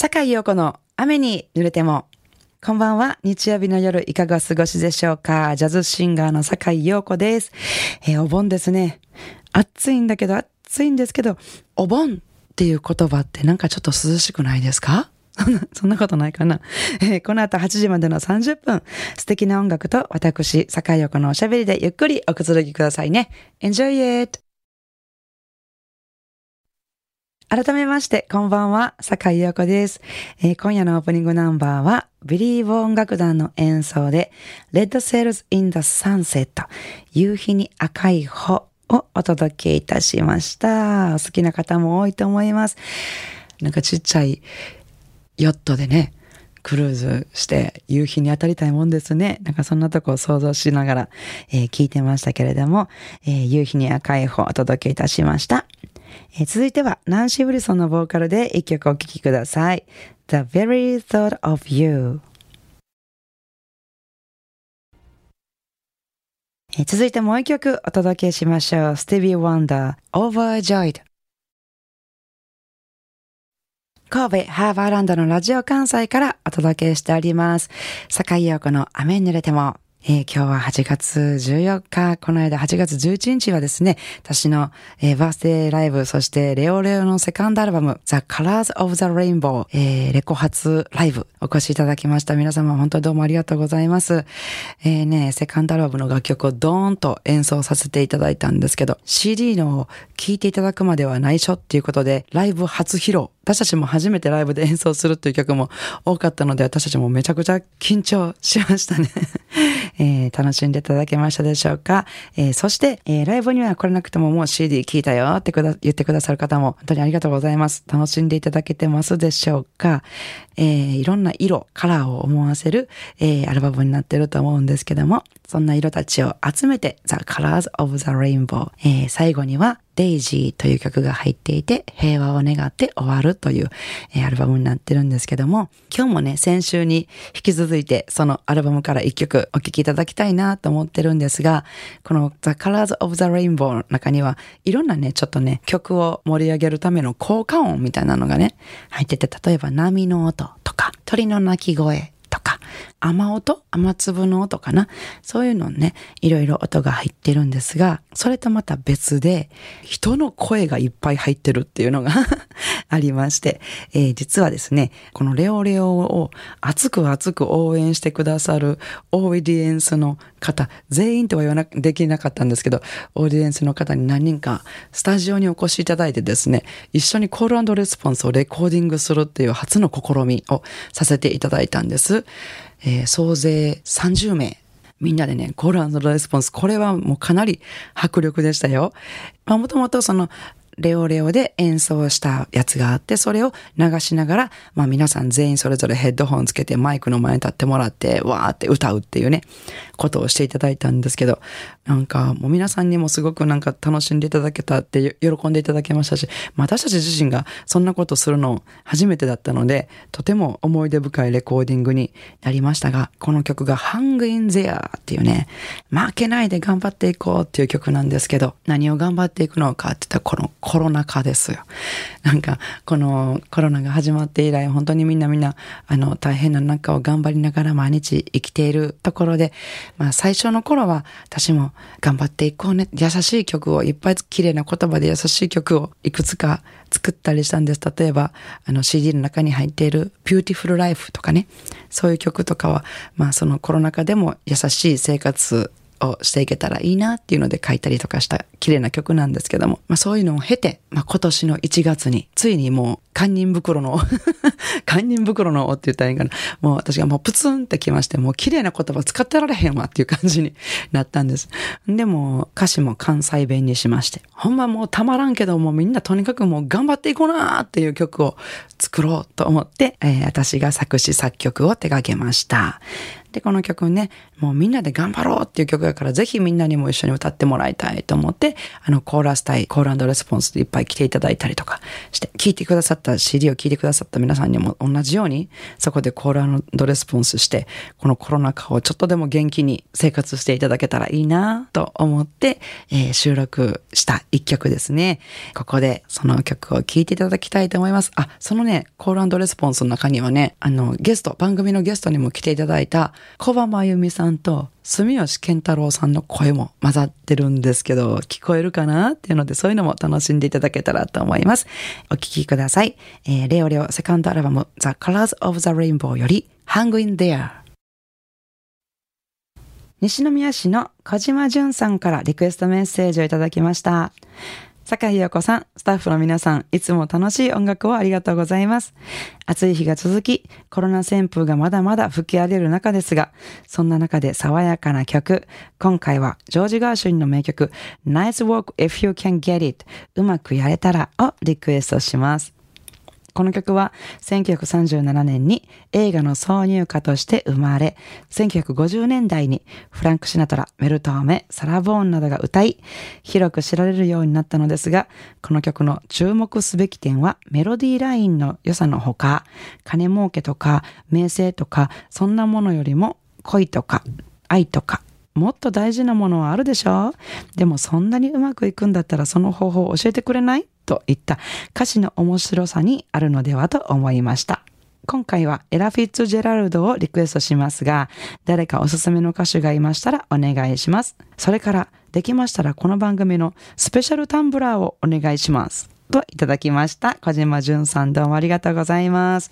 坂井陽子の雨に濡れても。こんばんは。日曜日の夜いかが過ごしでしょうか？ジャズシンガーの坂井陽子です。えーお盆ですね。暑いんだけど、暑いんですけど、お盆っていう言葉ってなんかちょっと涼しくないですか？そんな、そんなことないかな。えーこの後8時までの30分、素敵な音楽と私、坂井陽子のおしゃべりでゆっくりおくつろぎくださいね。Enjoy it! 改めまして、こんばんは、坂井陽子です、えー今夜のオープニングナンバーは、ビリーボ音楽団の演奏で、Red Sails in the Sunset、夕日に赤い穂をお届けいたしました。お好きな方も多いと思います。なんかちっちゃいヨットでね、クルーズして夕日に当たりたいもんですね。なんかそんなとこを想像しながら、えー聞いてましたけれども、えー夕日に赤い穂をお届けいたしました。えー続いては、ナンシー・ウィルソンのボーカルで一曲お聴きください。The Very Thought of You。えー続いてもう一曲お届けしましょう。スティービー・ワンダー、Overjoyed。神戸ハーバーランドのラジオ関西からお届けしております。坂井陽子の雨に濡れても。えー今日は8月14日、この間8月11日はですね、私の、えーバースデーライブ、そしてレオレオのセカンドアルバム、The Colors of the Rainbow、えーレコ発ライブ、お越しいただきました。皆様本当どうもありがとうございます。えーね、セカンドアルバムの楽曲をドーンと演奏させていただいたんですけど、CD の聴いていただくまでは内緒っていうことで、ライブ初披露、私たちも初めてライブで演奏するっていう曲も多かったので、私たちもめちゃくちゃ緊張しましたね。えー楽しんでいただけましたでしょうか、えーそして、えーライブには来れなくてももう CD 聴いたよって言ってくださる方も本当にありがとうございます。楽しんでいただけてますでしょうか、えいろんな色、カラーを思わせる、えアルバムになってると思うんですけども、そんな色たちを集めて The Colors of the Rainbow、えー最後にはデイジーという曲が入っていて、平和を願って終わるという、えーアルバムになってるんですけども、今日もね、先週に引き続いて、そのアルバムから一曲お聴きいただきたいなと思ってるんですが、この The Colors of the Rainbow の中には、いろんなね、ちょっとね、曲を盛り上げるための効果音みたいなのがね、入ってて、例えば波の音とか、鳥の鳴き声、雨音雨粒の音かな？そういうのね、いろいろ音が入ってるんですが、それとまた別で、人の声がいっぱい入ってるっていうのが ありまして、えー実はですね、このレオレオを熱く熱く応援してくださるオーディエンスの方、全員とは言わな、できなかったんですけど、オーディエンスの方に何人かスタジオにお越しいただいてですね、一緒にコールレスポンスをレコーディングするっていう初の試みをさせていただいたんです。えー総勢30名。みんなでね、コールレスポンス、これはもうかなり迫力でしたよ。まあもともとその、レオレオで演奏したやつがあって、それを流しながら、まあ皆さん全員それぞれヘッドホンつけてマイクの前に立ってもらって、わーって歌うっていうね、ことをしていただいたんですけど、なんかもう皆さんにもすごくなんか楽しんでいただけたって喜んでいただけましたし、まあ私たち自身がそんなことするの初めてだったので、とても思い出深いレコーディングになりましたが、この曲が Hang in There っていうね、負けないで頑張っていこうっていう曲なんですけど、何を頑張っていくのかって言ったらこのコロナ禍ですよ。なんかこのコロナが始まって以来、本当にみんなみんなあの大変な中を頑張りながら毎日生きているところで、まあ最初の頃は私も頑張っていこうね、優しい曲をいっぱい綺麗な言葉で優しい曲をいくつか作ったりしたんです。例えば、あの CD の中に入っている Beautiful Life とかね、そういう曲とかは、まあそのコロナ禍でも優しい生活をしていけたらいいなっていうので書いたりとかした綺麗な曲なんですけども、まあそういうのを経て、まあ今年の1月に、ついにもう、堪忍袋の、堪忍袋のって言ったらいいかな。もう私がもうプツンってきまして、もう綺麗な言葉使ってられへんわっていう感じになったんです。でも歌詞も関西弁にしまして、ほんまもうたまらんけどもうみんなとにかくもう頑張っていこうなーっていう曲を作ろうと思って、えー私が作詞作曲を手掛けました。で、この曲ね、もうみんなで頑張ろうっていう曲だから、ぜひみんなにも一緒に歌ってもらいたいと思って、あの、コーラス隊、コールレスポンスでいっぱい来ていただいたりとかして、聴いてくださった CD を聴いてくださった皆さんにも同じように、そこでコールレスポンスして、このコロナ禍をちょっとでも元気に生活していただけたらいいなと思って、えー、収録した一曲ですね。ここでその曲を聴いていただきたいと思います。あ、そのね、コールレスポンスの中にはね、あの、ゲスト、番組のゲストにも来ていただいた小葉真由美さんと住吉健太郎さんの声も混ざってるんですけど、聞こえるかなっていうので、そういうのも楽しんでいただけたらと思います。お聴きください。えー、レオレオセカンドアルバム The Colors of the Rainbow より Hang in There 西宮市の小島淳さんからリクエストメッセージをいただきました。坂井陽子さん、スタッフの皆さん、いつも楽しい音楽をありがとうございます。暑い日が続き、コロナ旋風がまだまだ吹き荒れる中ですが、そんな中で爽やかな曲、今回はジョージ・ガーシュインの名曲、Nice Walk If You Can Get It うまくやれたらをリクエストします。この曲は1937年に映画の挿入歌として生まれ、1950年代にフランク・シナトラ、メルトーメ、サラ・ボーンなどが歌い、広く知られるようになったのですが、この曲の注目すべき点はメロディーラインの良さのほか、金儲けとか名声とか、そんなものよりも恋とか愛とかもっと大事なものはあるでしょう？でもそんなにうまくいくんだったらその方法を教えてくれない？といった歌詞の面白さにあるのではと思いました。今回はエラ・フィッツジェラルドをリクエストしますが、誰かおすすめの歌手がいましたらお願いします。それから、できましたらこの番組のスペシャルタンブラーをお願いします。といただきました。小島淳さんどうもありがとうございます。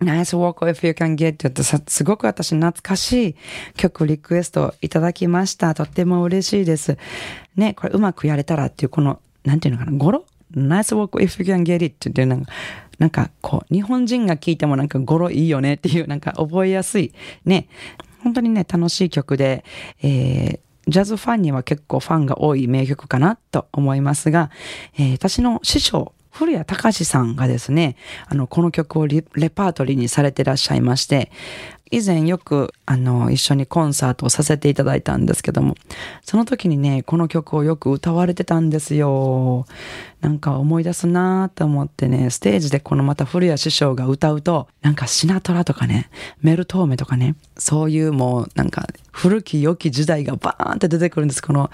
Nice Walk If You Can Get って、すごく私懐かしい曲リクエストいただきました。とっても嬉しいです。ね、これうまくやれたらっていうこの、なんていうのかな、語呂 ?Nice Walk If You Can Get It って言ってなんか、なんかこう、日本人が聞いてもなんか語呂いいよねっていう、なんか覚えやすい。ね、本当にね、楽しい曲で、えー、ジャズファンには結構ファンが多い名曲かなと思いますが、えー、私の師匠、古谷隆さんがですね、あの、この曲をレパートリーにされてらっしゃいまして、以前よく、あの、一緒にコンサートをさせていただいたんですけども、その時にね、この曲をよく歌われてたんですよ。なんか思い出すなーと思ってね、ステージでこのまた古谷師匠が歌うと、なんかシナトラとかね、メルトーメとかね、そういうもうなんか古き良き時代がバーンって出てくるんです。この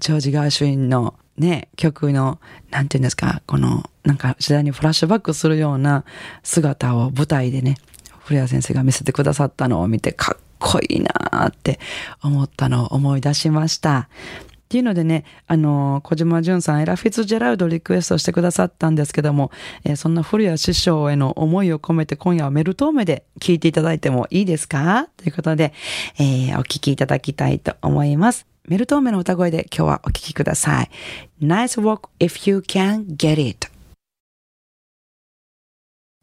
ジョージ・ガーシュインのね、曲の、なんていうんですか、この、なんか時代にフラッシュバックするような姿を舞台でね、古谷先生が見せてくださったのを見て、かっこいいなって思ったのを思い出しました。っていうのでね、あの、小島淳さん、エラ・フィッツジェラルドリクエストしてくださったんですけども、えー、そんな古谷師匠への思いを込めて今夜はメルトーメで聴いていただいてもいいですか？ということで、えー、お聴きいただきたいと思います。メルトーメの歌声で今日はお聴きください。Nice walk if you can get it.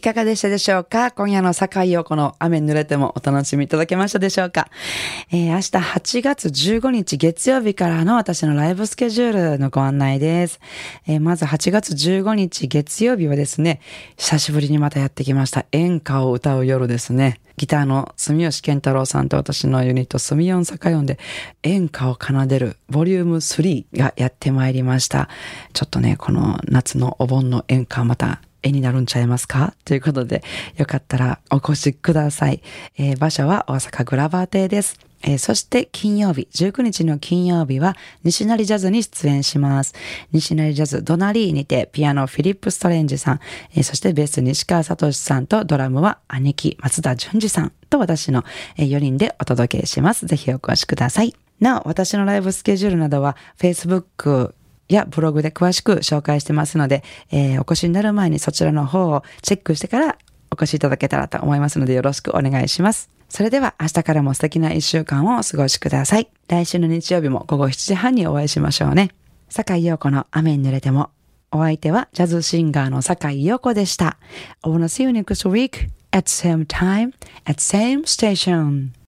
いかがでしたでしょうか？今夜の境陽子の雨濡れてもお楽しみいただけましたでしょうか、えー、明日8月15日月曜日からの私のライブスケジュールのご案内です。えー、まず8月15日月曜日はですね、久しぶりにまたやってきました演歌を歌う夜ですね。ギターの住吉健太郎さんと私のユニット住四坂四で演歌を奏でるボリューム3がやってまいりました。ちょっとね、この夏のお盆の演歌また絵になるんちゃいますか？ということで、よかったらお越しください。えー、場所は大阪グラバー亭です。えー、そして金曜日、19日の金曜日は西成ジャズに出演します。西成ジャズドナリーにてピアノフィリップ・ストレンジさん、えー、そしてベース西川聡さんとドラムは兄貴松田淳二さんと私の4人でお届けします。ぜひお越しください。なお、私のライブスケジュールなどは Facebook やブログで詳しく紹介してますので、えー、お越しになる前にそちらの方をチェックしてからお越しいただけたらと思いますのでよろしくお願いします。それでは明日からも素敵な一週間をお過ごしください。来週の日曜日も午後7時半にお会いしましょうね。坂井陽子の雨に濡れても。お相手はジャズシンガーの坂井陽子でした。I wanna see you next week at same time at same station.